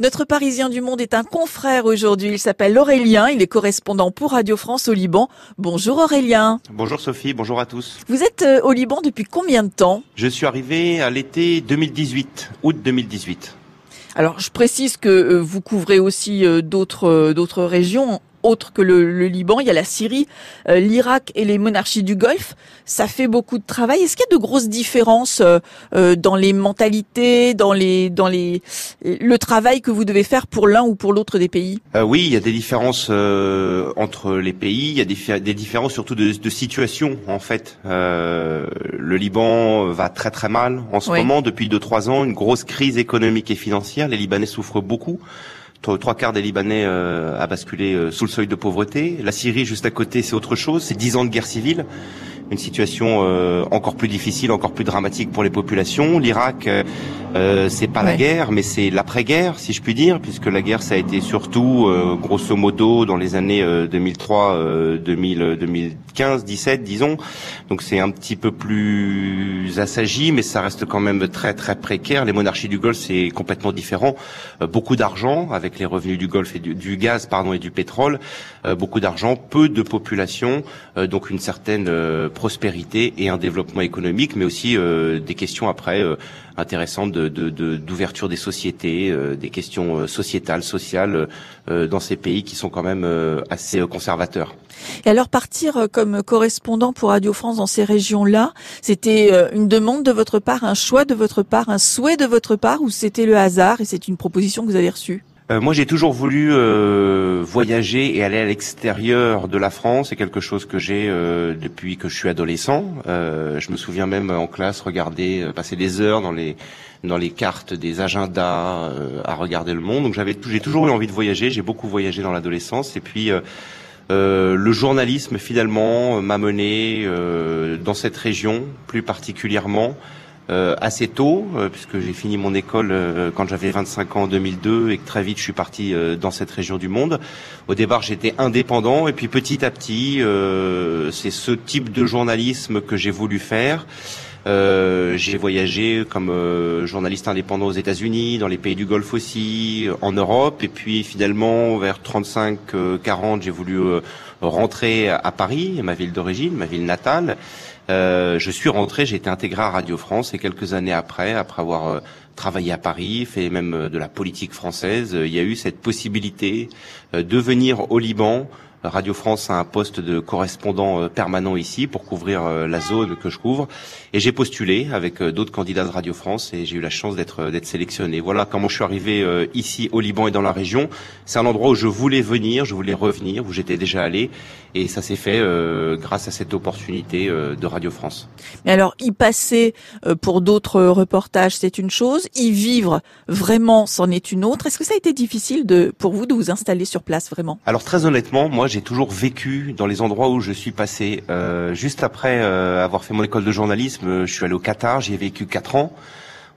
Notre Parisien du Monde est un confrère aujourd'hui. Il s'appelle Aurélien. Il est correspondant pour Radio France au Liban. Bonjour Aurélien. Bonjour Sophie, bonjour à tous. Vous êtes euh, au Liban depuis combien de temps? Je suis arrivé à l'été 2018, août 2018. Alors, je précise que euh, vous couvrez aussi euh, d'autres d'autres régions autre que le, Liban. Il y a la Syrie, euh, l'Irak et les monarchies du Golfe. Ça fait beaucoup de travail. Est-ce qu'il y a de grosses différences euh, euh, dans les mentalités, dans les, dans les, le travail que vous devez faire pour l'un ou pour l'autre des pays? Oui, il y a des différences entre les pays. Il y a des, des différences surtout de, de, situation en fait. le Liban va très très mal en ce moment depuis deux trois ans. Une grosse crise économique et financière. Les Libanais souffrent beaucoup trois quarts des Libanais euh, a basculé euh, sous le seuil de pauvreté. La Syrie, juste à côté, c'est autre chose. C'est dix ans de guerre civile une situation euh, encore plus difficile, encore plus dramatique pour les populations. L'Irak, euh, euh c'est pas la guerre, mais c'est l'après-guerre, si je puis dire, puisque la guerre, ça a été surtout, euh, grosso modo, dans les années 2003, 2000, 2015, 17, disons. Donc c'est un petit peu plus assagi, mais ça reste quand même très très précaire. Les monarchies du Golfe, c'est complètement différent. beaucoup d'argent avec les revenus du Golfe et du, du gaz, pardon, et du pétrole. beaucoup d'argent, peu de population, donc une certaine prospérité et un développement économique, mais aussi euh, des questions après euh, intéressantes d'ouverture de, des sociétés, euh, des questions sociétales, sociales dans ces pays qui sont quand même assez conservateurs. Et alors partir comme correspondant pour Radio France dans ces régions-là, c'était une demande de votre part, un choix de votre part, un souhait de votre part, ou c'était le hasard et c'est une proposition que vous avez reçue? Euh, moi, j'ai toujours voulu euh, voyager et aller à l'extérieur de la France. C'est quelque chose que j'ai euh, depuis que je suis adolescent. je me souviens même en classe regarder, passer des heures dans les dans les cartes des agendas à regarder le monde. Donc j'avais, j'ai toujours eu envie de voyager. J'ai beaucoup voyagé dans l'adolescence. Et puis le journalisme finalement m'a mené dans cette région, plus particulièrement. Euh, assez tôt, euh, puisque j'ai fini mon école euh, quand j'avais 25 ans en 2002 et que très vite je suis parti dans cette région du monde. Au départ, j'étais indépendant et puis petit à petit, c'est ce type de journalisme que j'ai voulu faire. j'ai voyagé comme journaliste indépendant aux États-Unis, dans les pays du Golfe aussi, en Europe, et puis finalement vers 35-40, j'ai voulu rentrer à Paris, ma ville d'origine, ma ville natale. Euh, je suis rentré, j'ai été intégré à Radio France et quelques années après, après avoir euh, travaillé à Paris, fait même euh, de la politique française, il y a eu cette possibilité de venir au Liban Radio France a un poste de correspondant euh, permanent ici pour couvrir euh, la zone que je couvre. Et j'ai postulé avec euh, d'autres candidats de Radio France et j'ai eu la chance d'être d'être sélectionné. Voilà comment je suis arrivé ici au Liban et dans la région. C'est un endroit où je voulais venir, je voulais revenir, où j'étais déjà allé. Et ça s'est fait grâce à cette opportunité de Radio France. Mais alors, y passer pour d'autres reportages, c'est une chose. Y vivre vraiment, c'en est une autre. Est-ce que ça a été difficile de, pour vous de vous installer sur place vraiment? Alors très honnêtement, moi j'ai toujours vécu dans les endroits où je suis passé. Euh, juste après euh, avoir fait mon école de journalisme, je suis allé au Qatar, j'y ai vécu quatre ans.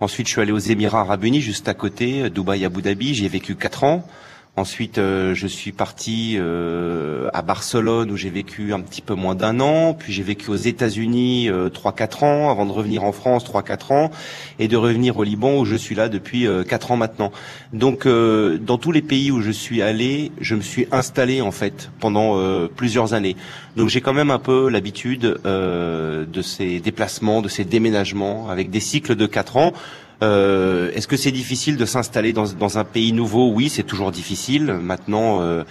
Ensuite, je suis allé aux Émirats Arabes Unis, juste à côté, Dubaï, Abu Dhabi, j'y ai vécu quatre ans. Ensuite, euh, je suis parti euh, à Barcelone où j'ai vécu un petit peu moins d'un an. Puis j'ai vécu aux États-Unis euh, trois 4 ans avant de revenir en France trois 4 ans et de revenir au Liban où je suis là depuis quatre ans maintenant. Donc, dans tous les pays où je suis allé, je me suis installé en fait pendant plusieurs années. Donc j'ai quand même un peu l'habitude de ces déplacements, de ces déménagements avec des cycles de quatre ans. Euh, Est-ce que c'est difficile de s'installer dans, dans, un pays nouveau? Oui, c'est toujours difficile. Maintenant, euh,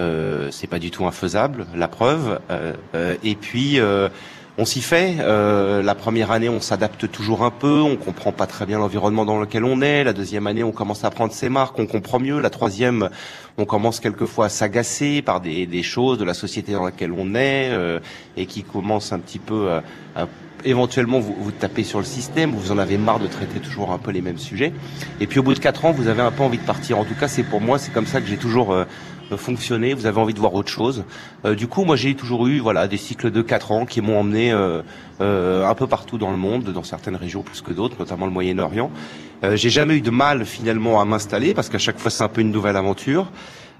euh, c'est pas du tout infaisable, la preuve. Euh, euh et puis, euh, on s'y fait. la première année, on s'adapte toujours un peu. On comprend pas très bien l'environnement dans lequel on est. La deuxième année, on commence à prendre ses marques, on comprend mieux. La troisième, on commence quelquefois à s'agacer par des, des, choses de la société dans laquelle on est et qui commence un petit peu à, à éventuellement vous, vous tapez sur le système, vous en avez marre de traiter toujours un peu les mêmes sujets. Et puis au bout de quatre ans, vous avez un peu envie de partir. En tout cas, c'est pour moi, c'est comme ça que j'ai toujours euh, fonctionné. Vous avez envie de voir autre chose. Euh, du coup, moi, j'ai toujours eu voilà des cycles de quatre ans qui m'ont emmené euh, euh, un peu partout dans le monde, dans certaines régions plus que d'autres, notamment le Moyen-Orient. Euh, j'ai jamais eu de mal finalement à m'installer parce qu'à chaque fois, c'est un peu une nouvelle aventure.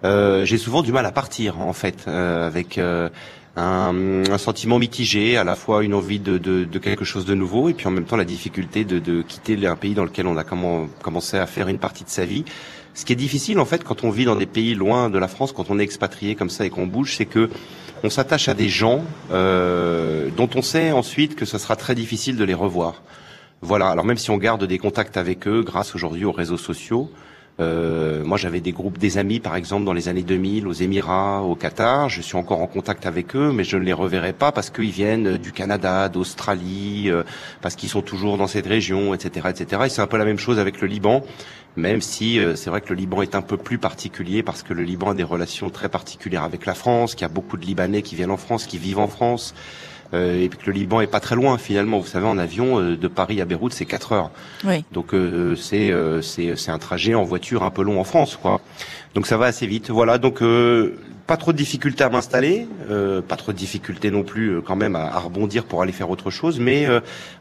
J'ai souvent du mal à partir en fait avec un, un, sentiment mitigé, à la fois une envie de, de, de, quelque chose de nouveau et puis en même temps la difficulté de, de quitter un pays dans lequel on a commencé à faire une partie de sa vie. Ce qui est difficile en fait quand on vit dans des pays loin de la France, quand on est expatrié comme ça et qu'on bouge, c'est que on s'attache à des gens euh, dont on sait ensuite que ce sera très difficile de les revoir. Voilà. Alors même si on garde des contacts avec eux grâce aujourd'hui aux réseaux sociaux, euh, moi, j'avais des groupes, des amis, par exemple, dans les années 2000, aux Émirats, au Qatar. Je suis encore en contact avec eux, mais je ne les reverrai pas parce qu'ils viennent du Canada, d'Australie, euh, parce qu'ils sont toujours dans cette région, etc., etc. Et c'est un peu la même chose avec le Liban, même si euh, c'est vrai que le Liban est un peu plus particulier parce que le Liban a des relations très particulières avec la France, qu'il y a beaucoup de Libanais qui viennent en France, qui vivent en France. Euh, et puis que le Liban est pas très loin finalement. Vous savez, en avion euh, de Paris à Beyrouth, c'est 4 heures. Oui. Donc euh, c'est c'est c'est un trajet en voiture un peu long en France, quoi. Donc ça va assez vite. Voilà. Donc pas trop de difficultés à m'installer, pas trop de difficultés non plus quand même à, à, rebondir pour aller faire autre chose, mais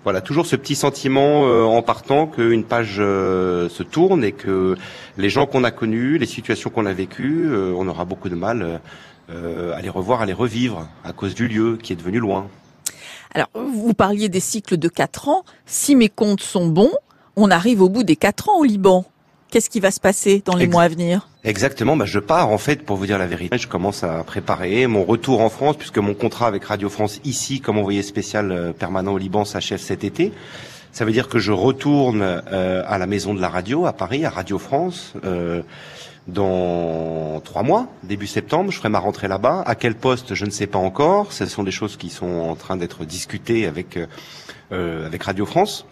voilà toujours ce petit sentiment en partant qu'une page se tourne et que les gens qu'on a connus, les situations qu'on a vécues, on aura beaucoup de mal à les revoir, à les revivre à cause du lieu qui est devenu loin. Alors, vous parliez des cycles de 4 ans. Si mes comptes sont bons, on arrive au bout des 4 ans au Liban. Qu'est-ce qui va se passer dans les Ex mois à venir? Exactement, bah je pars en fait pour vous dire la vérité. Je commence à préparer mon retour en France puisque mon contrat avec Radio France ici comme envoyé spécial euh, permanent au Liban s'achève cet été. Ça veut dire que je retourne euh, à la maison de la radio à Paris, à Radio France. Euh, dans trois mois, début septembre, je ferai ma rentrée là-bas. À quel poste, je ne sais pas encore. Ce sont des choses qui sont en train d'être discutées avec euh, avec Radio France.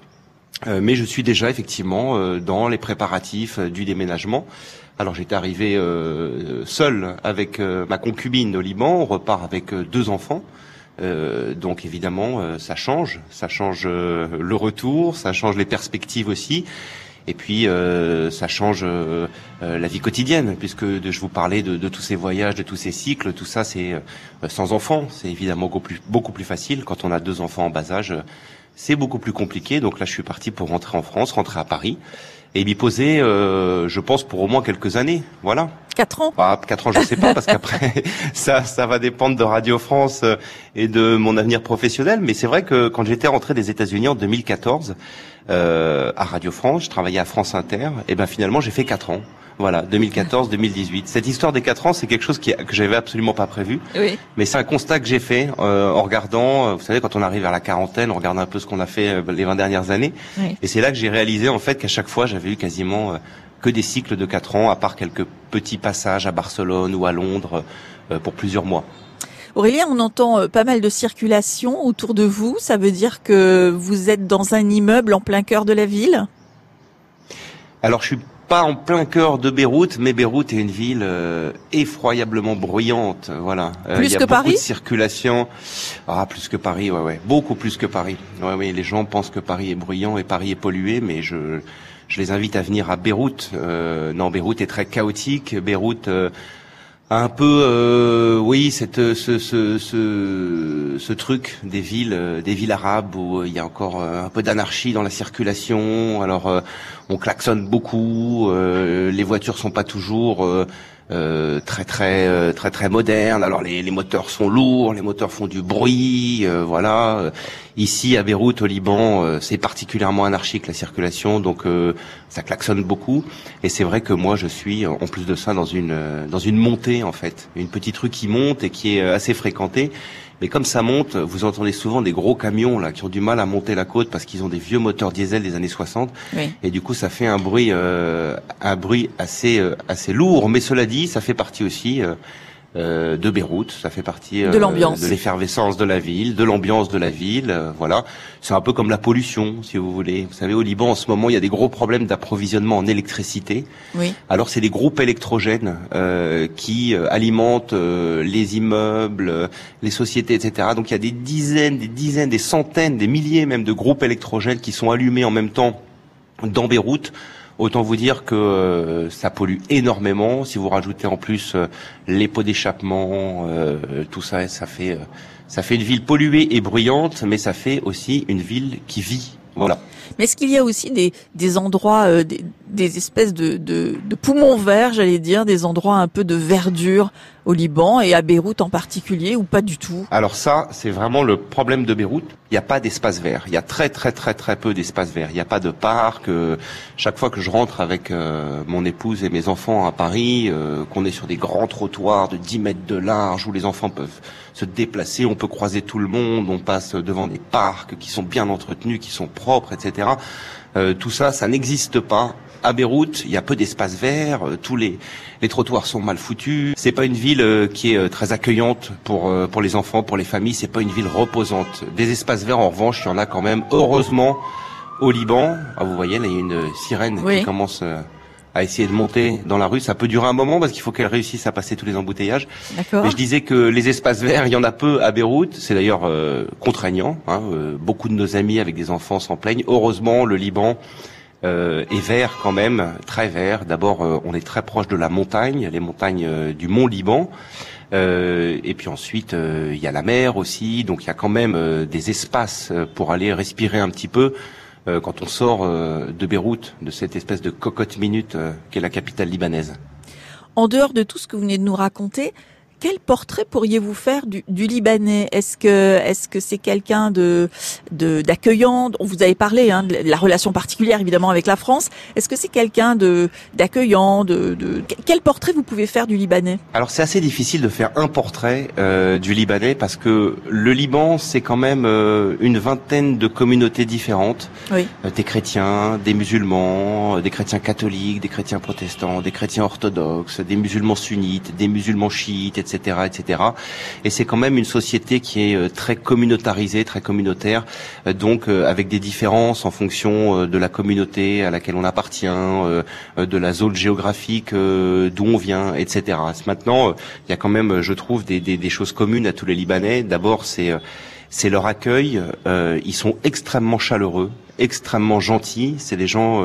Euh, mais je suis déjà effectivement euh, dans les préparatifs euh, du déménagement. Alors j'étais arrivé euh, seul avec ma concubine au Liban. On repart avec deux enfants. donc évidemment, ça change, ça change le retour, ça change les perspectives aussi. Et puis euh, ça change euh, la vie quotidienne, puisque de, je vous parlais de, de, tous ces voyages, de tous ces cycles, tout ça c'est euh, sans enfants, c'est évidemment beaucoup plus, beaucoup plus facile. Quand on a deux enfants en bas âge, c'est beaucoup plus compliqué. Donc là je suis parti pour rentrer en France, rentrer à Paris, et m'y poser, je pense, pour au moins quelques années. Voilà. Quatre ans? Ah, Quatre ans, je sais pas, parce qu'après, ça, ça va dépendre de Radio France et de mon avenir professionnel. Mais c'est vrai que quand j'étais rentré des États-Unis en 2014, euh, à Radio France, je travaillais à France Inter, et ben finalement j'ai fait 4 ans. Voilà, 2014-2018. Cette histoire des 4 ans, c'est quelque chose qui, que j'avais absolument pas prévu. Oui. Mais c'est un constat que j'ai fait euh, en regardant, euh, vous savez, quand on arrive à la quarantaine, on regarde un peu ce qu'on a fait euh, les 20 dernières années. Oui. Et c'est là que j'ai réalisé en fait qu'à chaque fois, j'avais eu quasiment euh, que des cycles de 4 ans, à part quelques petits passages à Barcelone ou à Londres euh, pour plusieurs mois. Aurélien, on entend pas mal de circulation autour de vous. Ça veut dire que vous êtes dans un immeuble en plein cœur de la ville? Alors, je suis pas en plein cœur de Beyrouth, mais Beyrouth est une ville euh, effroyablement bruyante. Voilà. Euh, plus il y a que beaucoup Paris de circulation. Ah, plus que Paris, ouais, ouais, beaucoup plus que Paris. Ouais, oui, les gens pensent que Paris est bruyant et Paris est pollué, mais je je les invite à venir à Beyrouth. Euh, non, Beyrouth est très chaotique. Beyrouth un peu, euh, oui, cette, ce, ce, ce, ce, truc des villes, euh, des villes arabes où il y a encore un peu d'anarchie dans la circulation. Alors, euh, on klaxonne beaucoup, euh, les voitures sont pas toujours euh, très très très très modernes. Alors, les, les, moteurs sont lourds, les moteurs font du bruit, voilà. Ici, à Beyrouth, au Liban, c'est particulièrement anarchique la circulation, donc ça klaxonne beaucoup. Et c'est vrai que moi, je suis en plus de ça dans une dans une montée en fait, une petite rue qui monte et qui est assez fréquentée. Mais comme ça monte, vous entendez souvent des gros camions là qui ont du mal à monter la côte parce qu'ils ont des vieux moteurs diesel des années 60. Oui. Et du coup, ça fait un bruit euh, un bruit assez euh, assez lourd. Mais cela dit, ça fait partie aussi. Euh, euh, de Beyrouth, ça fait partie de l'ambiance, de l'effervescence de la ville, de l'ambiance de la ville. euh, voilà, c'est un peu comme la pollution, si vous voulez. Vous savez, au Liban en ce moment, il y a des gros problèmes d'approvisionnement en électricité. Oui. Alors c'est des groupes électrogènes euh, qui euh, alimentent euh, les immeubles, euh, les sociétés, etc. Donc il y a des dizaines, des dizaines, des centaines, des milliers même de groupes électrogènes qui sont allumés en même temps dans Beyrouth. Autant vous dire que euh, ça pollue énormément. Si vous rajoutez en plus euh, les pots d'échappement, euh, tout ça, ça fait ça fait une ville polluée et bruyante, mais ça fait aussi une ville qui vit. Voilà. Mais est-ce qu'il y a aussi des, des endroits, euh, des, des, espèces de, de, de, poumons verts, j'allais dire, des endroits un peu de verdure au Liban et à Beyrouth en particulier ou pas du tout? Alors ça, c'est vraiment le problème de Beyrouth. Il n'y a pas d'espace vert. Il y a très très très très peu d'espace vert. Il n'y a pas de parc. Euh, chaque fois que je rentre avec euh, mon épouse et mes enfants à Paris, euh, qu'on est sur des grands trottoirs de 10 mètres de large où les enfants peuvent se déplacer, on peut croiser tout le monde, on passe devant des parcs qui sont bien entretenus, qui sont propres, etc. tout ça, ça n'existe pas à Beyrouth, il y a peu d'espaces verts, euh, tous les, les trottoirs sont mal foutus. C'est pas une ville euh, qui est euh, très accueillante pour pour les enfants, pour les familles. C'est pas une ville reposante. Des espaces verts, en revanche, il y en a quand même. Heureusement, au Liban, ah, vous voyez, là, il y a une sirène qui commence à essayer de monter dans la rue. Ça peut durer un moment parce qu'il faut qu'elle réussisse à passer tous les embouteillages. Mais je disais que les espaces verts, il y en a peu à Beyrouth. C'est d'ailleurs contraignant. Hein. beaucoup de nos amis avec des enfants s'en plaignent. Heureusement, le Liban euh, et vert quand même, très vert. D'abord, euh, on est très proche de la montagne, les montagnes euh, du Mont Liban. Euh, et puis ensuite, il y a la mer aussi. Donc il y a quand même des espaces pour aller respirer un petit peu quand on sort de Beyrouth, de cette espèce de cocotte minute qu'est la capitale libanaise. En dehors de tout ce que vous venez de nous raconter, quel portrait pourriez-vous faire du, du Libanais? Est-ce que est-ce que c'est quelqu'un de d'accueillant? On vous avez parlé hein, de la relation particulière évidemment avec la France. Est-ce que c'est quelqu'un de d'accueillant de, de, quel portrait vous pouvez faire du Libanais? Alors c'est assez difficile de faire un portrait euh, du Libanais parce que le Liban c'est quand même euh, une vingtaine de communautés différentes. Oui. Euh, des chrétiens, des musulmans, des chrétiens catholiques, des chrétiens protestants, des chrétiens orthodoxes, des musulmans sunnites, des musulmans chiites, etc etc., etc. Et c'est quand même une société qui est euh, très communautarisée, très communautaire, euh, donc euh, avec des différences en fonction de la communauté à laquelle on appartient, de la zone géographique d'où on vient, etc. Maintenant, il y a quand même, je trouve, des, des, des choses communes à tous les Libanais. D'abord, c'est c'est leur accueil. ils sont extrêmement chaleureux, extrêmement gentils. C'est des gens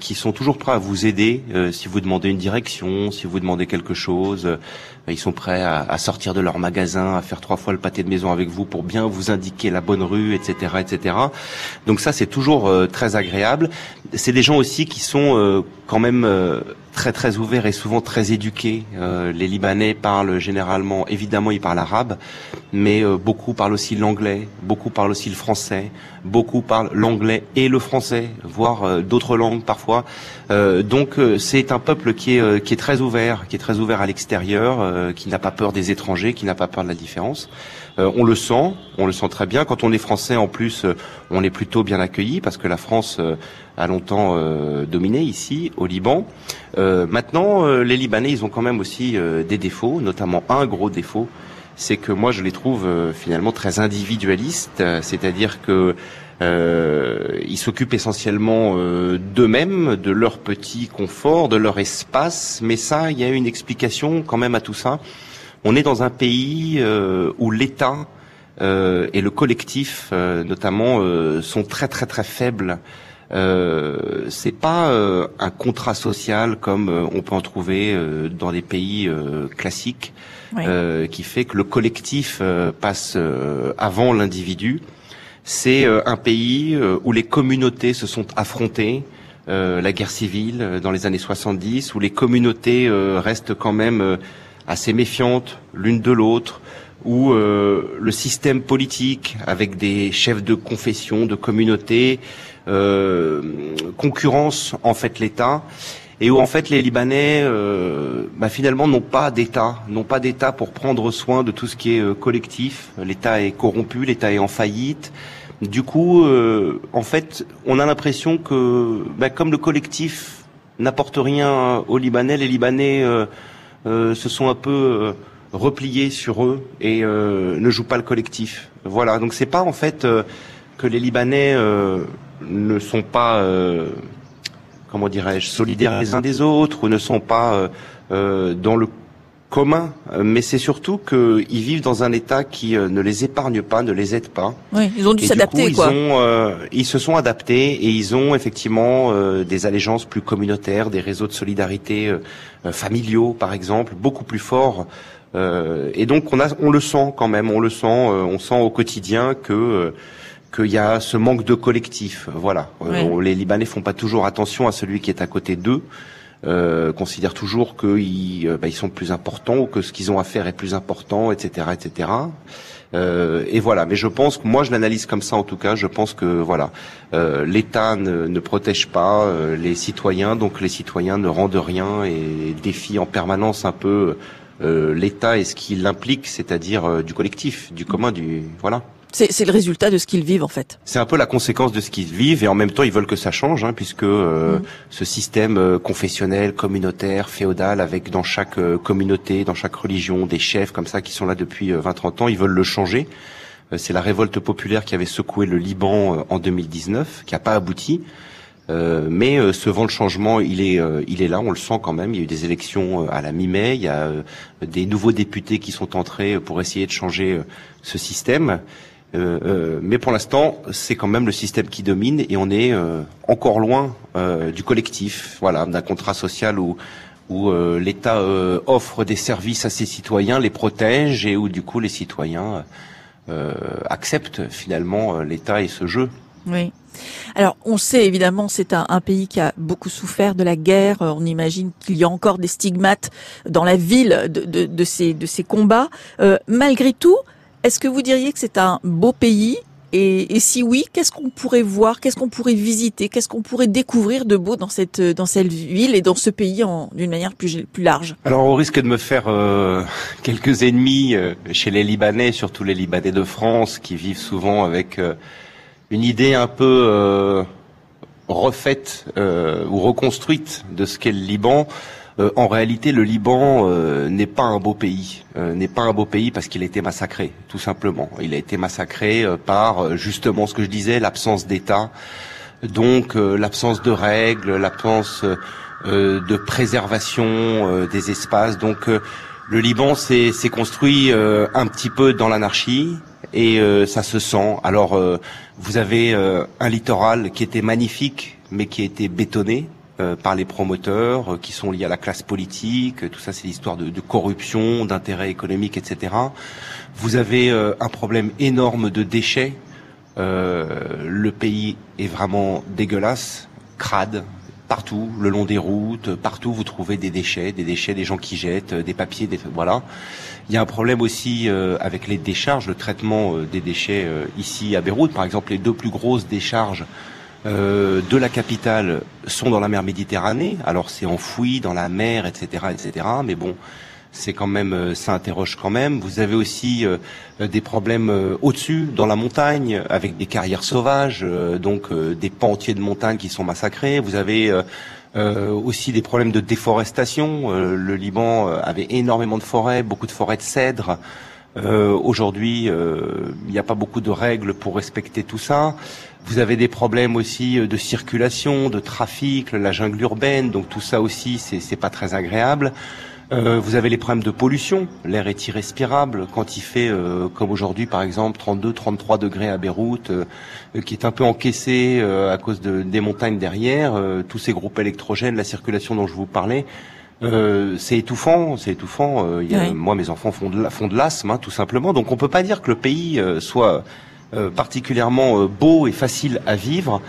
qui sont toujours prêts à vous aider si vous demandez une direction, si vous demandez quelque chose. Ils sont prêts à, sortir de leur magasin, à faire trois fois le pâté de maison avec vous pour bien vous indiquer la bonne rue, etc., etc. Donc ça, c'est toujours euh, très agréable. C'est des gens aussi qui sont euh, quand même euh, très très ouverts et souvent très éduqués. les Libanais parlent généralement, évidemment, ils parlent arabe, mais beaucoup parlent aussi l'anglais, beaucoup parlent aussi le français, beaucoup parlent l'anglais et le français, voire d'autres langues parfois. donc c'est un peuple qui est qui est très ouvert, qui est très ouvert à l'extérieur euh, qui n'a pas peur des étrangers, qui n'a pas peur de la différence. Euh, on le sent, on le sent très bien. Quand on est français, en plus, euh, on est plutôt bien accueilli parce que la France a longtemps dominé ici, au Liban. maintenant, les Libanais, ils ont quand même aussi des défauts, notamment un gros défaut, c'est que moi, je les trouve finalement très individualistes, c'est-à-dire que euh, ils s'occupent essentiellement euh, d'eux-mêmes, de leur petit confort, de leur espace. Mais ça, il y a une explication quand même à tout ça. On est dans un pays euh, où l'État euh, et le collectif, notamment, sont très très très faibles. Euh, c'est pas un contrat social comme on peut en trouver dans des pays classiques, qui fait que le collectif passe avant l'individu c'est euh, un pays euh, où les communautés se sont affrontées. Euh, la guerre civile dans les années 70, où les communautés restent quand même assez méfiantes l'une de l'autre, où le système politique, avec des chefs de confession, de communautés, concurrence en fait l'État et où en fait les Libanais euh, bah, finalement n'ont pas d'État, n'ont pas d'État pour prendre soin de tout ce qui est collectif. L'État est corrompu, l'État est en faillite. Du coup, euh, en fait, on a l'impression que bah, comme le collectif n'apporte rien aux Libanais, les Libanais se sont un peu repliés sur eux et ne jouent pas le collectif. Voilà, donc c'est pas en fait que les Libanais ne sont pas comment dirais-je, solidaires les uns des autres ou ne sont pas euh, euh, dans le commun, mais c'est surtout qu'ils vivent dans un État qui euh, ne les épargne pas, ne les aide pas. Oui, ils ont dû s'adapter, quoi. Ils, ont, ils se sont adaptés et ils ont effectivement des allégeances plus communautaires, des réseaux de solidarité familiaux, par exemple, beaucoup plus forts. et donc on a, on le sent quand même, on le sent, on sent au quotidien que qu'il y a ce manque de collectif. Voilà. Euh, les Libanais font pas toujours attention à celui qui est à côté d'eux. Euh, considèrent toujours qu'ils bah, ils sont plus importants ou que ce qu'ils ont à faire est plus important, etc., etc. Euh, et voilà. Mais je pense que moi, je l'analyse comme ça en tout cas. Je pense que voilà, euh, l'État ne, protège pas euh, les citoyens, donc les citoyens ne rendent rien et défient en permanence un peu euh, l'État et ce qu'il implique, c'est-à-dire euh, du collectif, du commun, du voilà. C'est le résultat de ce qu'ils vivent en fait. C'est un peu la conséquence de ce qu'ils vivent et en même temps ils veulent que ça change hein, puisque euh, mm. ce système euh, confessionnel, communautaire, féodal avec dans chaque euh, communauté, dans chaque religion des chefs comme ça qui sont là depuis 20-30 ans, ils veulent le changer. C'est la révolte populaire qui avait secoué le Liban en 2019, qui n'a pas abouti. Euh, mais euh, ce vent de changement, il est, il est là, on le sent quand même. Il y a eu des élections à la mi-mai, il y a des nouveaux députés qui sont entrés pour essayer de changer ce système. Euh, euh, mais pour l'instant, c'est quand même le système qui domine et on est euh, encore loin du collectif, voilà, d'un contrat social où où l'État offre des services à ses citoyens, les protège et où du coup les citoyens acceptent finalement l'État et ce jeu. Oui. Alors, on sait évidemment, c'est un, pays qui a beaucoup souffert de la guerre. On imagine qu'il y a encore des stigmates dans la ville de, de, de ces, de ces combats. Euh, malgré tout, est-ce que vous diriez que c'est un beau pays et, si oui, qu'est-ce qu'on pourrait voir, qu'est-ce qu'on pourrait visiter, qu'est-ce qu'on pourrait découvrir de beau dans cette dans cette ville et dans ce pays d'une manière plus plus large? Alors, au risque de me faire euh, quelques ennemis euh, chez les Libanais, surtout les Libanais de France, qui vivent souvent avec euh, une idée un peu refaite ou reconstruite de ce qu'est le Liban. Euh, en réalité, le Liban euh, n'est pas un beau pays. Euh, n'est pas un beau pays parce qu'il a été massacré, tout simplement. Il a été massacré par justement ce que je disais, l'absence d'État, donc l'absence de règles, l'absence de préservation des espaces. Donc le Liban s'est construit un petit peu dans l'anarchie et ça se sent. Alors vous avez un littoral qui était magnifique mais qui a été bétonné euh, par les promoteurs euh, qui sont liés à la classe politique. Tout ça, c'est l'histoire de, de, corruption, d'intérêts économiques, etc. Vous avez euh, un problème énorme de déchets. le pays est vraiment dégueulasse, crade, partout, le long des routes, partout vous trouvez des déchets, des déchets, des gens qui jettent, des papiers, des voilà. Il y a un problème aussi avec les décharges, le traitement des déchets ici à Beyrouth, par exemple, les deux plus grosses décharges euh, de la capitale sont dans la mer Méditerranée. Alors c'est enfoui dans la mer, etc., etc. Mais bon, c'est quand même, euh, ça interroge quand même. Vous avez aussi euh, des problèmes au-dessus, dans la montagne, avec des carrières sauvages, donc des pans entiers de montagnes qui sont massacrés. Vous avez aussi des problèmes de déforestation. le Liban avait énormément de forêts, beaucoup de forêts de cèdres. Aujourd'hui, il n'y a pas beaucoup de règles pour respecter tout ça. Vous avez des problèmes aussi euh, de circulation, de trafic, la jungle urbaine, donc tout ça aussi, c'est pas très agréable. Euh, vous avez les problèmes de pollution, l'air est irrespirable quand il fait, euh, comme aujourd'hui par exemple, 32-33 degrés à Beyrouth, euh, qui est un peu encaissé à cause de, des montagnes derrière, tous ces groupes électrogènes, la circulation dont je vous parlais. c'est étouffant, c'est étouffant. Moi, mes enfants font de, font de l'asthme, hein, tout simplement. Donc, on peut pas dire que le pays soit euh, particulièrement euh, beau et facile à vivre.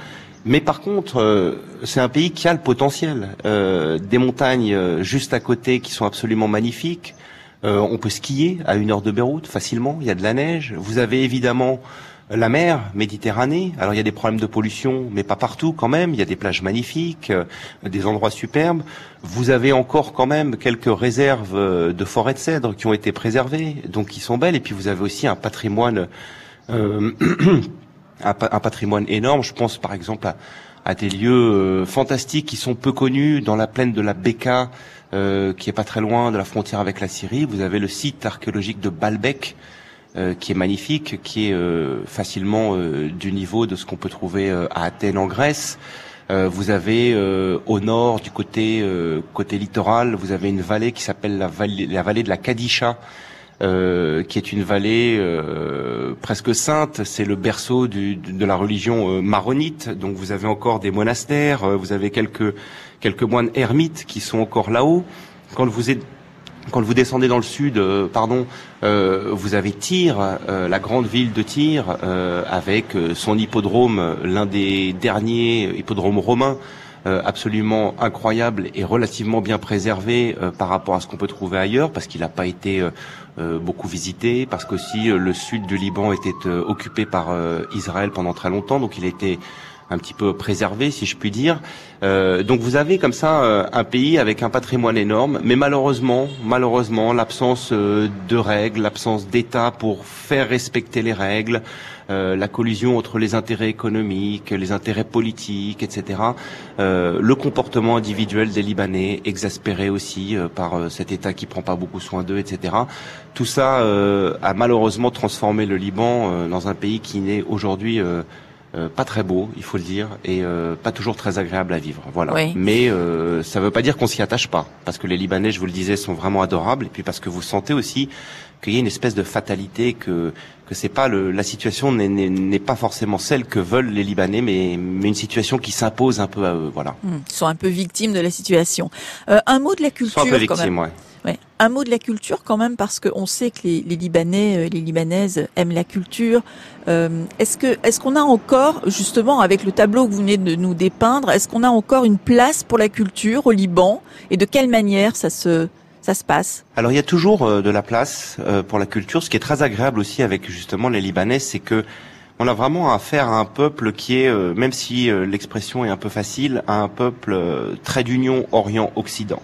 Mais par contre, euh, c'est un pays qui a le potentiel. des montagnes juste à côté qui sont absolument magnifiques. on peut skier à une heure de Beyrouth facilement. Il y a de la neige. Vous avez évidemment la mer, Méditerranée. Alors il y a des problèmes de pollution, mais pas partout quand même. Il y a des plages magnifiques, des endroits superbes. Vous avez encore quand même quelques réserves de forêts de cèdres qui ont été préservées, donc qui sont belles. Et puis vous avez aussi un patrimoine euh, un, patrimoine énorme. Je pense par exemple à, des lieux euh, fantastiques qui sont peu connus dans la plaine de la Beka, euh, qui est pas très loin de la frontière avec la Syrie. Vous avez le site archéologique de Baalbek, qui est magnifique, qui est facilement du niveau de ce qu'on peut trouver à Athènes en Grèce. vous avez au nord, du côté côté littoral, vous avez une vallée qui s'appelle la vallée, la vallée de la Kadisha, euh, qui est une vallée euh, presque sainte. C'est le berceau du, de la religion euh, maronite. Donc vous avez encore des monastères, vous avez quelques quelques moines ermites qui sont encore là-haut. Quand vous êtes quand vous descendez dans le sud, pardon, vous avez Tyr, la grande ville de Tyr, avec son hippodrome, l'un des derniers hippodromes romains absolument incroyable et relativement bien préservé par rapport à ce qu'on peut trouver ailleurs, parce qu'il n'a pas été beaucoup visité, parce qu'aussi le sud du Liban était occupé par Israël pendant très longtemps, donc il était un petit peu préservé, si je puis dire. Euh, donc vous avez comme ça euh, un pays avec un patrimoine énorme, mais malheureusement, malheureusement, l'absence euh, de règles, l'absence d'État pour faire respecter les règles, la collusion entre les intérêts économiques, les intérêts politiques, etc. le comportement individuel des Libanais, exaspéré aussi par cet État qui prend pas beaucoup soin d'eux, etc. Tout ça a malheureusement transformé le Liban dans un pays qui n'est aujourd'hui euh, pas très beau, il faut le dire, et euh, pas toujours très agréable à vivre. Voilà. Mais euh, ça ne veut pas dire qu'on s'y attache pas, parce que les Libanais, je vous le disais, sont vraiment adorables, et puis parce que vous sentez aussi qu'il y a une espèce de fatalité que que c'est pas le, la situation n'est pas forcément celle que veulent les Libanais, mais, mais une situation qui s'impose un peu à eux. Voilà. Hmm. ils sont un peu victimes de la situation. un mot de la culture. Ils sont un peu victimes, ouais. Un mot de la culture quand même parce qu'on sait que les, Libanais, euh, les Libanaises aiment la culture. Euh, est-ce que est-ce qu'on a encore justement avec le tableau que vous venez de nous dépeindre, est-ce qu'on a encore une place pour la culture au Liban et de quelle manière ça se ça se passe? Alors il y a toujours euh, de la place pour la culture. Ce qui est très agréable aussi avec justement les Libanais, c'est que on a vraiment affaire à un peuple qui est, même si l'expression est un peu facile, à un peuple très d'union Orient-Occident.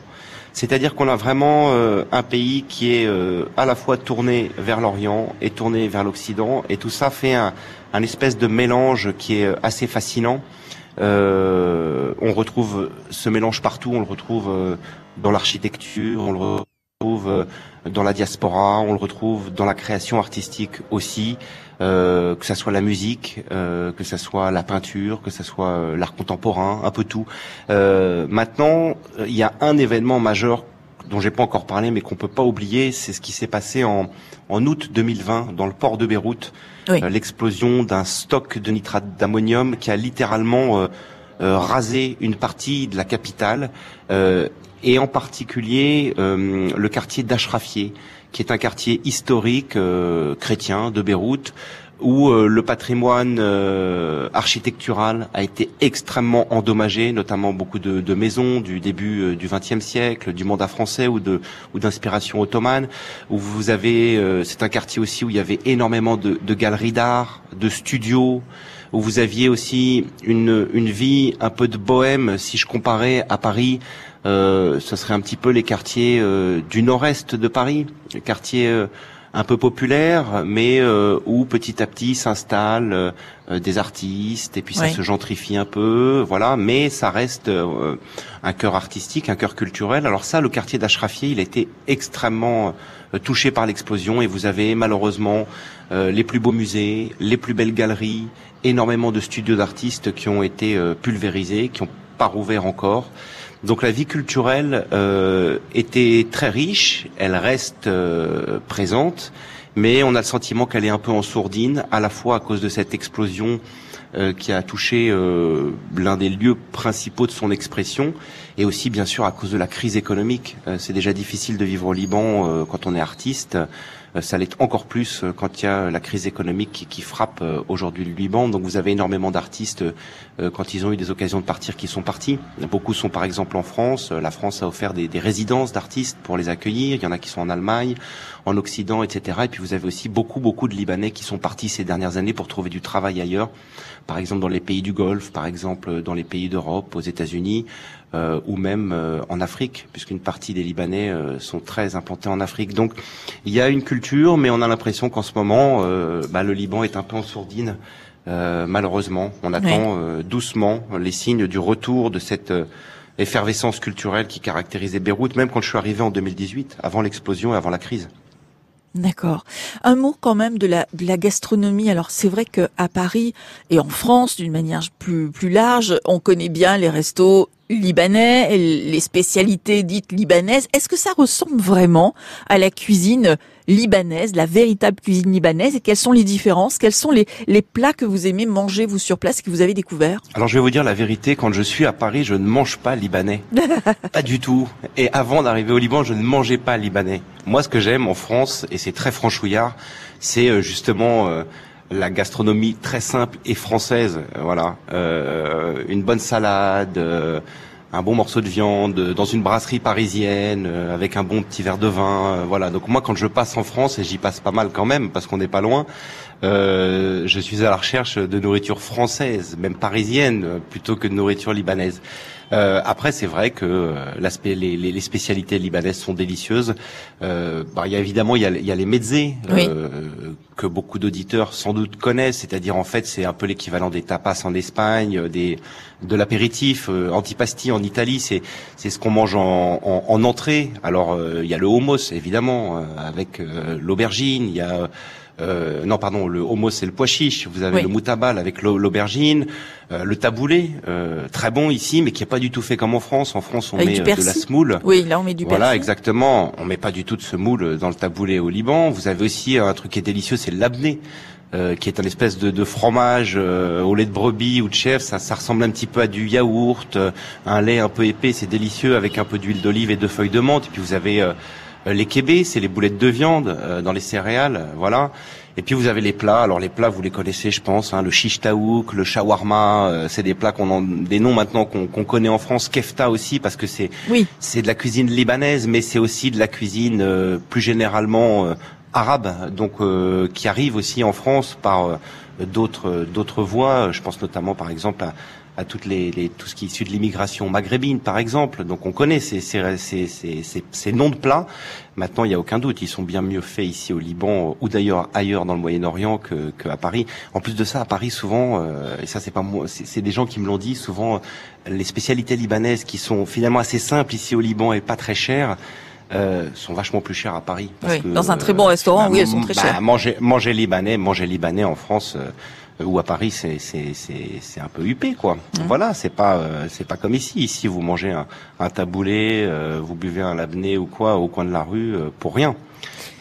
C'est-à-dire qu'on a vraiment euh, un pays qui est euh, à la fois tourné vers l'Orient et tourné vers l'Occident, et tout ça fait un, espèce de mélange qui est assez fascinant. Euh, on retrouve ce mélange partout, on le retrouve dans l'architecture, on le retrouve dans la diaspora, on le retrouve dans la création artistique aussi. Euh, que ça soit la musique, euh, que ça soit la peinture, que ça soit euh, l'art contemporain, un peu tout. maintenant, il y a un événement majeur dont j'ai pas encore parlé, mais qu'on peut pas oublier, c'est ce qui s'est passé en, en août 2020 dans le port de Beyrouth, l'explosion d'un stock de nitrate d'ammonium qui a littéralement rasé une partie de la capitale et en particulier le quartier d'Ashrafieh qui est un quartier historique euh, chrétien de Beyrouth où euh, le patrimoine euh, architectural a été extrêmement endommagé, notamment beaucoup de, de maisons du début du XXe siècle, du mandat français ou de ou d'inspiration ottomane. Où vous avez, c'est un quartier aussi où il y avait énormément de, de galeries d'art, de studios, où vous aviez aussi une une vie un peu de bohème, si je comparais à Paris euh, ce serait un petit peu les quartiers euh, du nord-est de Paris, les quartiers euh, un peu populaires, mais où petit à petit s'installent des artistes et puis ça se gentrifie un peu, voilà. Mais ça reste un cœur artistique, un cœur culturel. Alors ça, le quartier d'Ashrafieh, il a été extrêmement touché par l'explosion et vous avez malheureusement les plus beaux musées, les plus belles galeries, énormément de studios d'artistes qui ont été pulvérisés, qui ont pas rouvert encore. Donc la vie culturelle euh, était très riche, elle reste euh, présente, mais on a le sentiment qu'elle est un peu en sourdine, à la fois à cause de cette explosion euh, qui a touché l'un des lieux principaux de son expression, et aussi bien sûr à cause de la crise économique. C'est déjà difficile de vivre au Liban quand on est artiste. Euh, ça l'est encore plus euh, quand il y a la crise économique qui, frappe euh, aujourd'hui le Liban. Donc vous avez énormément d'artistes quand ils ont eu des occasions de partir qui sont partis. Beaucoup sont par exemple en France. La France a offert des, des résidences d'artistes pour les accueillir. Il y en a qui sont en Allemagne, en Occident, etc. Et puis vous avez aussi beaucoup beaucoup de Libanais qui sont partis ces dernières années pour trouver du travail ailleurs. Par exemple dans les pays du Golfe, par exemple dans les pays d'Europe, aux États-Unis. Euh, ou même euh, en Afrique, puisqu'une partie des Libanais euh, sont très implantés en Afrique. Donc il y a une culture, mais on a l'impression qu'en ce moment, bah, le Liban est un peu en sourdine. malheureusement, on attend doucement les signes du retour de cette effervescence culturelle qui caractérisait Beyrouth, même quand je suis arrivé en 2018, avant l'explosion et avant la crise. D'accord. Un mot quand même de la, gastronomie. Alors c'est vrai que à Paris et en France, d'une manière plus plus large, on connaît bien les restos libanais, les spécialités dites libanaises. Est-ce que ça ressemble vraiment à la cuisine libanaise, la véritable cuisine libanaise Et quelles sont les différences? Quels sont les, les plats que vous aimez manger vous sur place que vous avez découverts? Alors je vais vous dire la vérité. Quand je suis à Paris, je ne mange pas libanais, pas du tout. Et avant d'arriver au Liban, je ne mangeais pas libanais. Moi, ce que j'aime en France, et c'est très franchouillard, c'est euh, justement euh, la gastronomie très simple et française. Voilà, une bonne salade un bon morceau de viande dans une brasserie parisienne avec un bon petit verre de vin. voilà. Donc moi, quand je passe en France et j'y passe pas mal quand même parce qu'on n'est pas loin, euh, je suis à la recherche de nourriture française, même parisienne, plutôt que de nourriture libanaise. Euh, après, c'est vrai que euh, l'aspect, les, les, spécialités libanaises sont délicieuses. Euh, bah, il y a évidemment il y a, il y a les mezzés euh, que beaucoup d'auditeurs sans doute connaissent, c'est-à-dire en fait c'est un peu l'équivalent des tapas en Espagne, des de l'apéritif, antipasti en Italie, c'est c'est ce qu'on mange en, en, en, entrée. Alors il y a le hummus évidemment avec l'aubergine, il y a euh, non, pardon, le homo c'est le pois chiche. Vous avez le moutabal avec l'aubergine, euh, le taboulé, euh, très bon ici, mais qui est pas du tout fait comme en France. En France, on met de la semoule. Oui, là on met du Voilà, exactement. On met pas du tout de semoule dans le taboulé au Liban. Vous avez aussi un truc qui est délicieux, c'est labné. qui est un espèce de, fromage au lait de brebis ou de chèvre. Ça, ça ressemble un petit peu à du yaourt, un lait un peu épais, c'est délicieux avec un peu d'huile d'olive et de feuilles de menthe. Et puis vous avez euh, les kébés, c'est les boulettes de viande euh, dans les céréales, voilà. Et puis vous avez les plats. Alors les plats, vous les connaissez, je pense. Hein, le shish taouk, le shawarma, euh, c'est des plats qu'on des noms maintenant qu'on connaît en France. Kefta aussi, parce que c'est oui. c'est de la cuisine libanaise, mais c'est aussi de la cuisine plus généralement arabe, donc qui arrive aussi en France par d'autres d'autres voies. Je pense notamment, par exemple, à, à toutes les, les, tout ce qui est issu de l'immigration maghrébine, par exemple. Donc on connaît ces, ces, ces, ces, ces noms de plats. Maintenant, il n'y a aucun doute, ils sont bien mieux faits ici au Liban ou d'ailleurs ailleurs dans le Moyen-Orient que, que, à Paris. En plus de ça, à Paris, souvent, euh, et ça c'est pas moi, c'est des gens qui me l'ont dit, souvent les spécialités libanaises qui sont finalement assez simples ici au Liban et pas très chères. Euh, sont vachement plus chères à Paris. Parce oui, dans un très bon restaurant, bah, oui, elles sont très bah, chères. Manger, manger libanais, manger libanais en France, euh, ou à Paris c'est c'est c'est un peu huppé quoi. Mmh. Voilà, c'est pas euh, c'est pas comme ici. Ici vous mangez un, un taboulé, euh, vous buvez un labné ou quoi au coin de la rue euh, pour rien.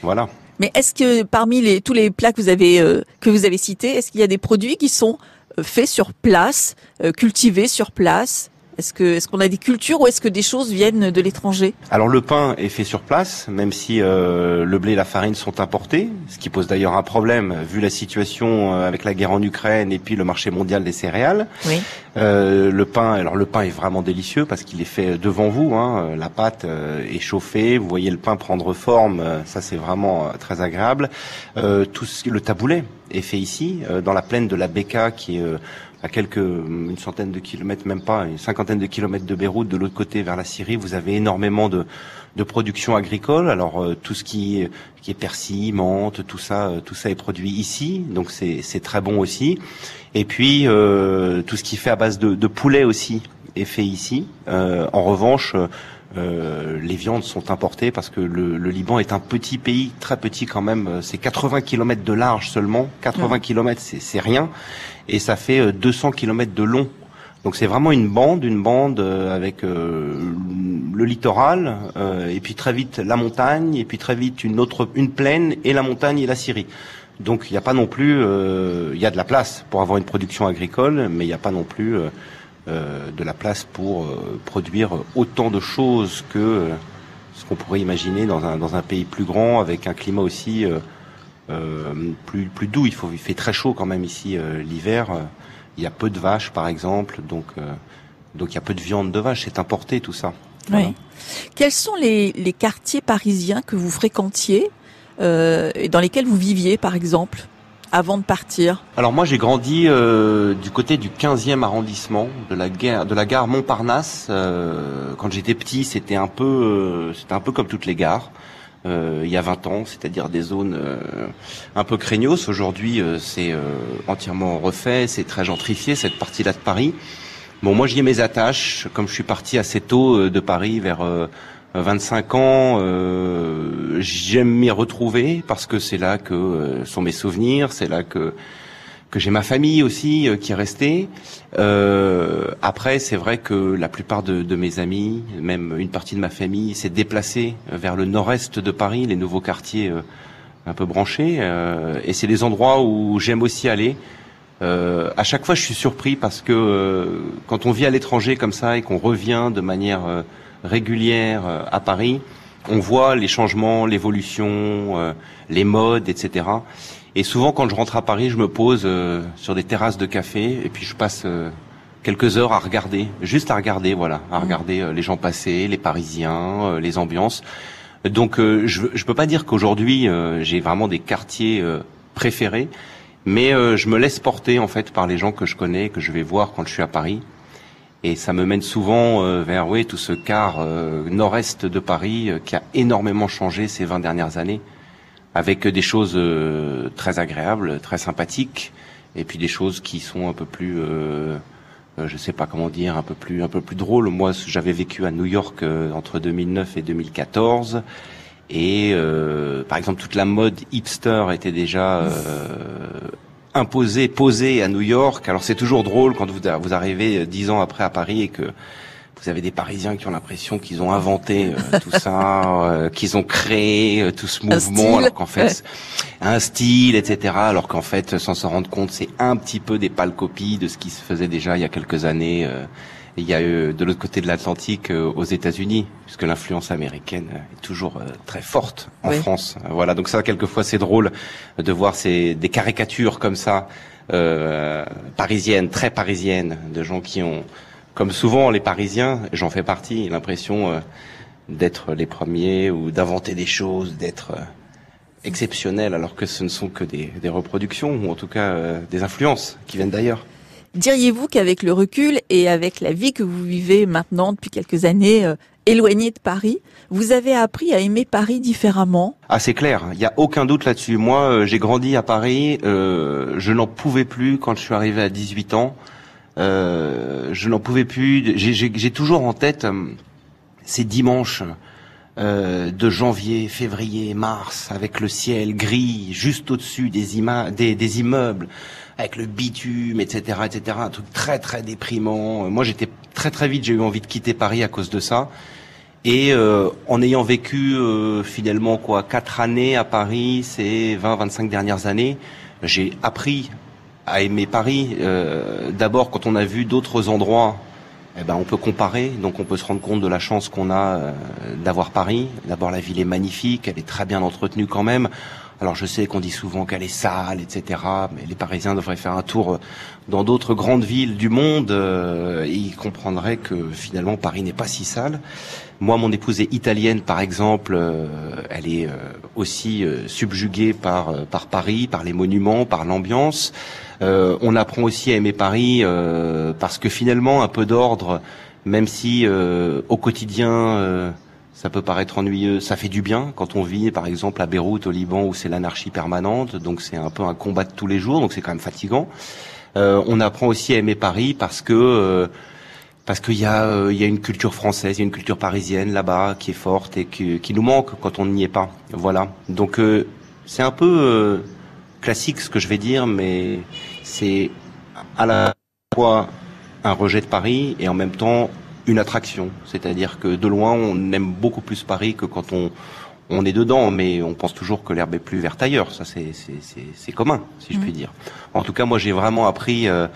Voilà. Mais est-ce que parmi les tous les plats que vous avez que vous avez cités, est-ce qu'il y a des produits qui sont faits sur place, cultivés sur place? Est-ce que est-ce qu'on a des cultures ou est-ce que des choses viennent de l'étranger? Alors le pain est fait sur place, même si euh, le blé et la farine sont importés, ce qui pose d'ailleurs un problème vu la situation euh, avec la guerre en Ukraine et puis le marché mondial des céréales. Oui. Euh, le pain, alors le pain est vraiment délicieux parce qu'il est fait devant vous. Hein, la pâte est chauffée, vous voyez le pain prendre forme, ça c'est vraiment très agréable. tout ce, le taboulet est fait ici, dans la plaine de la Beka qui est à quelques une centaine de kilomètres, même pas une cinquantaine de kilomètres de Beyrouth, de l'autre côté vers la Syrie, vous avez énormément de, de production agricole. Alors euh, tout ce qui, qui est persil, menthe, tout ça, euh, tout ça est produit ici, donc c'est très bon aussi. Et puis euh, tout ce qui fait à base de, de poulet aussi est fait ici. en revanche, les viandes sont importées parce que le, le, Liban est un petit pays, très petit quand même. C'est 80 km de large seulement. 80 km, c'est rien et ça fait 200 euh, km de long. Donc c'est vraiment une bande, une bande euh, avec euh, le littoral et puis très vite la montagne et puis très vite une autre une plaine et la montagne et la Syrie. Donc il n'y a pas non plus, il y a de la place pour avoir une production agricole, mais il n'y a pas non plus de la place pour produire autant de choses que ce qu'on pourrait imaginer dans un dans un pays plus grand avec un climat aussi euh, plus, plus doux. Il, faut, il fait très chaud quand même ici euh, l'hiver. Il y a peu de vaches, par exemple, donc euh, donc il y a peu de viande de vache. C'est importé tout ça. Oui. Quels sont les, les, quartiers parisiens que vous fréquentiez et dans lesquels vous viviez, par exemple avant de partir? Alors moi j'ai grandi euh, du côté du 15e arrondissement de la gare de la gare Montparnasse. Euh, quand j'étais petit, c'était un peu euh, c'était un peu comme toutes les gares. Euh, il y a 20 ans, c'est-à-dire des zones euh, un peu craignos. Aujourd'hui, euh, c'est entièrement refait, c'est très gentrifié cette partie-là de Paris. Bon, moi, j'y ai mes attaches. Comme je suis parti assez tôt de Paris, vers 25 ans, j'aime m'y retrouver parce que c'est là que sont mes souvenirs, c'est là que que j'ai ma famille aussi euh, qui est restée. Euh, après, c'est vrai que la plupart de, de, mes amis, même une partie de ma famille, s'est déplacée vers le nord-est de Paris, les nouveaux quartiers euh, un peu branchés. Euh, et c'est des endroits où j'aime aussi aller. Euh, à chaque fois, je suis surpris parce que quand on vit à l'étranger comme ça et qu'on revient de manière régulière à Paris, on voit les changements, l'évolution, les modes, etc. Et souvent, quand je rentre à Paris, je me pose euh, sur des terrasses de café et puis je passe euh, quelques heures à regarder, juste à regarder, voilà, à mmh. regarder les gens passer, les Parisiens, les ambiances. Donc, je je peux pas dire qu'aujourd'hui j'ai vraiment des quartiers préférés, mais je me laisse porter en fait par les gens que je connais, que je vais voir quand je suis à Paris. Et ça me mène souvent euh, vers oui, tout ce quart euh, nord-est de Paris euh, qui a énormément changé ces 20 dernières années, avec des choses très agréables, très sympathiques, et puis des choses qui sont un peu plus, je sais pas comment dire, un peu plus, un peu plus drôles. Moi, j'avais vécu à New York entre 2009 et 2014. Et par exemple, toute la mode hipster était déjà imposé, posé à New York. Alors c'est toujours drôle quand vous, vous arrivez euh, dix ans après à Paris et que vous avez des Parisiens qui ont l'impression qu'ils ont inventé euh, tout ça, euh, qu'ils ont créé tout ce mouvement, alors qu'en fait un style, etc. Alors qu'en fait, sans s'en rendre compte, c'est un petit peu des pâles copies de ce qui se faisait déjà il y a quelques années il y a eu de l'autre côté de l'Atlantique euh, aux États-Unis, puisque l'influence américaine est toujours euh, très forte en France. Voilà, donc ça, quelquefois, c'est drôle de voir ces, des caricatures comme ça, euh, parisiennes, très parisiennes, de gens qui ont, comme souvent les Parisiens, j'en fais partie, l'impression euh, d'être les premiers ou d'inventer des choses, d'être exceptionnels, alors que ce ne sont que des, des reproductions ou en tout cas des influences qui viennent d'ailleurs. Diriez-vous qu'avec le recul et avec la vie que vous vivez maintenant depuis quelques années euh, éloigné de Paris, vous avez appris à aimer Paris différemment? Ah c'est clair, il n'y a aucun doute là-dessus. Moi euh, j'ai grandi à Paris, euh, je n'en pouvais plus quand je suis arrivé à 18 ans. Je n'en pouvais plus. J'ai toujours en tête ces dimanches de janvier, février, mars, avec le ciel gris juste au-dessus des, des, immeubles avec le bitume, etc., etc. Un truc très très déprimant. Moi, j'étais très très vite, j'ai eu envie de quitter Paris à cause de ça. Et euh, en ayant vécu euh, finalement quoi quatre années à Paris, ces 20-25 dernières années, j'ai appris à aimer Paris. Euh, D'abord, quand on a vu d'autres endroits, eh ben on peut comparer, donc on peut se rendre compte de la chance qu'on a euh, d'avoir Paris. D'abord, la ville est magnifique, elle est très bien entretenue quand même. Alors je sais qu'on dit souvent qu'elle est sale, etc. Mais les Parisiens devraient faire un tour euh, dans d'autres grandes villes du monde euh, et ils comprendraient que finalement Paris n'est pas si sale. Moi, mon épouse est italienne, par exemple. Euh, elle est aussi subjuguée par par Paris, par les monuments, par l'ambiance. On apprend aussi à aimer Paris parce que finalement, un peu d'ordre, même si au quotidien ça peut paraître ennuyeux, ça fait du bien quand on vit par exemple à Beyrouth au Liban où c'est l'anarchie permanente, donc c'est un peu un combat de tous les jours, donc c'est quand même fatigant. Euh, on apprend aussi à aimer Paris parce que euh, parce qu'il y a euh, il y a une culture française, il y a une culture parisienne là-bas qui est forte et qui, qui nous manque quand on n'y est pas. Voilà. Donc c'est un peu classique ce que je vais dire, mais c'est à la fois un rejet de Paris et en même temps une attraction. C'est-à-dire que de loin, on aime beaucoup plus Paris que quand on, on est dedans, mais on pense toujours que l'herbe est plus verte ailleurs. Ça, c'est commun, si je puis mm. dire. En tout cas, moi, j'ai vraiment appris euh,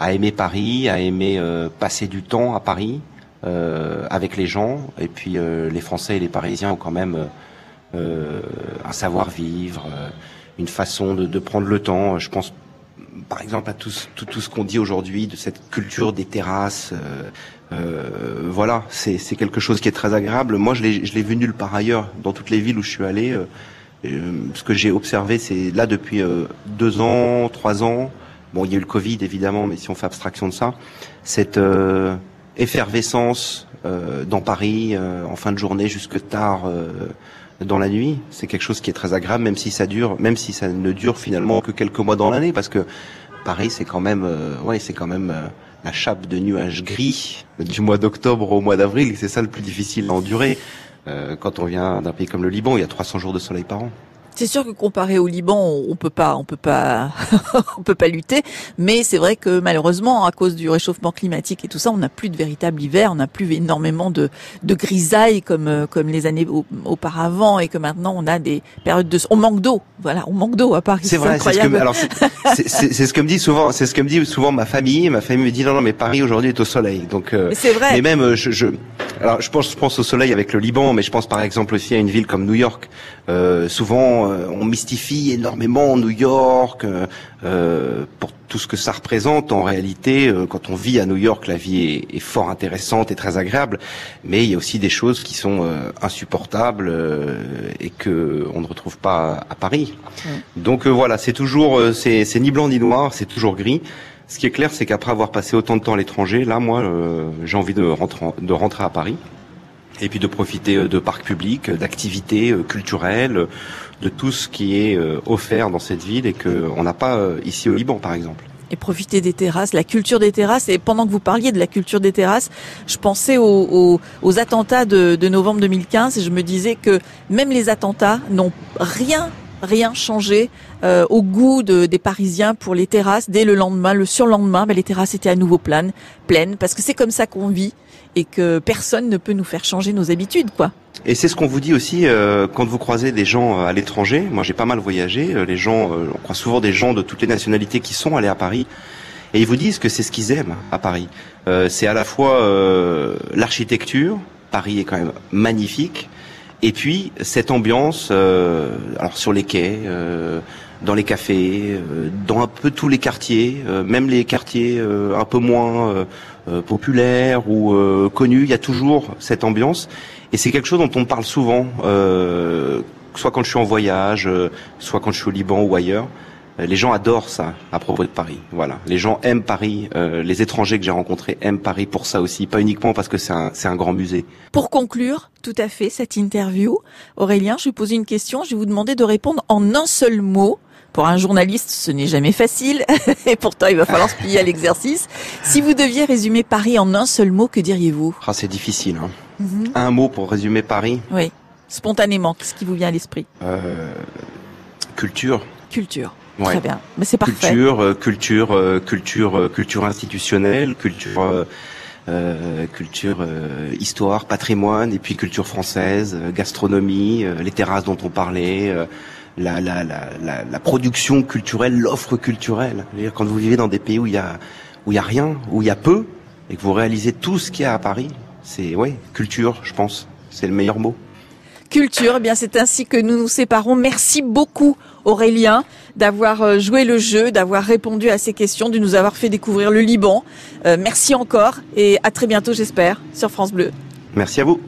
à aimer Paris, à aimer euh, passer du temps à Paris euh, avec les gens. Et puis, les Français et les Parisiens ont quand même un savoir-vivre, une façon de, de, prendre le temps. Je pense par exemple à tout, tout, tout ce qu'on dit aujourd'hui de cette culture des terrasses. Euh, euh, voilà, c'est quelque chose qui est très agréable. Moi, je l'ai vu nulle part ailleurs, dans toutes les villes où je suis allé. Euh, euh ce que j'ai observé, c'est là depuis euh, deux ans, trois ans. Bon, il y a eu le Covid évidemment, mais si on fait abstraction de ça, cette effervescence dans Paris en fin de journée jusque tard dans la nuit, c'est quelque chose qui est très agréable, même si ça dure, même si ça ne dure finalement que quelques mois dans l'année, parce que Paris, c'est quand même, euh, c'est quand même euh, la chape de nuages gris du mois d'octobre au mois d'avril. C'est ça le plus difficile à endurer. Euh, quand on vient d'un pays comme le Liban, il y a 300 jours de soleil par an. C'est sûr que comparé au Liban, on peut pas, on peut pas, on peut pas lutter. Mais c'est vrai que malheureusement, à cause du réchauffement climatique et tout ça, on n'a plus de véritable hiver, on n'a plus énormément de, de grisailles comme euh, comme les années auparavant, et que maintenant on a des périodes de, on manque d'eau. Voilà, on manque d'eau à Paris. C'est vrai, c'est ce que, alors c'est ce que me dit souvent, c'est ce que me dit souvent ma famille. Ma famille me dit non non mais Paris aujourd'hui est au soleil. Donc euh, c'est vrai. Mais même euh, je, je, alors je pense je pense au soleil avec le Liban, mais je pense par exemple aussi à une ville comme New York. Euh, souvent souvent, on mystifie énormément New York pour tout ce que ça représente. En réalité, quand on vit à New York, la vie est, est, fort intéressante et très agréable, mais il y a aussi des choses qui sont insupportables et que on ne retrouve pas à Paris. Donc voilà, c'est toujours, c'est ni blanc ni noir, c'est toujours gris. Ce qui est clair, c'est qu'après avoir passé autant de temps à l'étranger, là, moi, euh, j'ai envie de rentrer, de rentrer à Paris et puis de profiter euh, de parcs publics, d'activités euh, culturelles, de tout ce qui est offert dans cette ville et qu'on n'a pas ici au Liban, par exemple et profiter des terrasses, la culture des terrasses. Et pendant que vous parliez de la culture des terrasses, je pensais aux, aux attentats de, de, novembre 2015 et je me disais que même les attentats n'ont rien rien changé euh, au goût de, des Parisiens pour les terrasses. Dès le lendemain, le surlendemain, ben, les terrasses étaient à nouveau pleines, pleines, parce que c'est comme ça qu'on vit et que personne ne peut nous faire changer nos habitudes, quoi. Et c'est ce qu'on vous dit aussi euh, quand vous croisez des gens euh, à l'étranger. Moi, j'ai pas mal voyagé. Les gens, on croise souvent des gens de toutes les nationalités qui sont allés à Paris. Et ils vous disent que c'est ce qu'ils aiment à Paris. c'est à la fois l'architecture. Paris est quand même magnifique. Et puis cette ambiance, euh, alors sur les quais, euh, dans les cafés, euh, dans un peu tous les quartiers, même les quartiers un peu moins populaires ou connus, il y a toujours cette ambiance. Et c'est quelque chose dont on parle souvent, soit quand je suis en voyage, soit quand je suis au Liban ou ailleurs. Euh, les gens adorent ça à propos de Paris. Voilà, les gens aiment Paris. Euh, les étrangers que j'ai rencontrés aiment Paris pour ça aussi, pas uniquement parce que c'est un, un grand musée. Pour conclure, tout à fait cette interview, Aurélien, je vais poser une question. Je vais vous demander de répondre en un seul mot. Pour un journaliste, ce n'est jamais facile, et pourtant il va falloir se plier à l'exercice. Si vous deviez résumer Paris en un seul mot, que diriez-vous? Ah, C'est difficile. Hein. Mhm. Un mot pour résumer Paris? Oui, spontanément, qu'est-ce qui vous vient à l'esprit? Euh, Culture. Culture. Très bien, mais c'est parfait. Culture, euh, culture, euh, culture, euh, culture institutionnelle, culture, culture, histoire, patrimoine, et puis culture française, gastronomie, les terrasses dont on parlait. La, la, la, la, production culturelle, l'offre culturelle. Quand vous vivez dans des pays où il y a où il y a rien, où il y a peu, et que vous réalisez tout ce qu'il y a à Paris, c'est ouais, culture, je pense, c'est le meilleur mot culture. Eh bien, c'est ainsi que nous nous séparons. Merci beaucoup, Aurélien, d'avoir euh, joué le jeu, d'avoir répondu à ces questions, de nous avoir fait découvrir le Liban. Euh, merci encore et à très bientôt, j'espère, sur France Bleu. Merci à vous.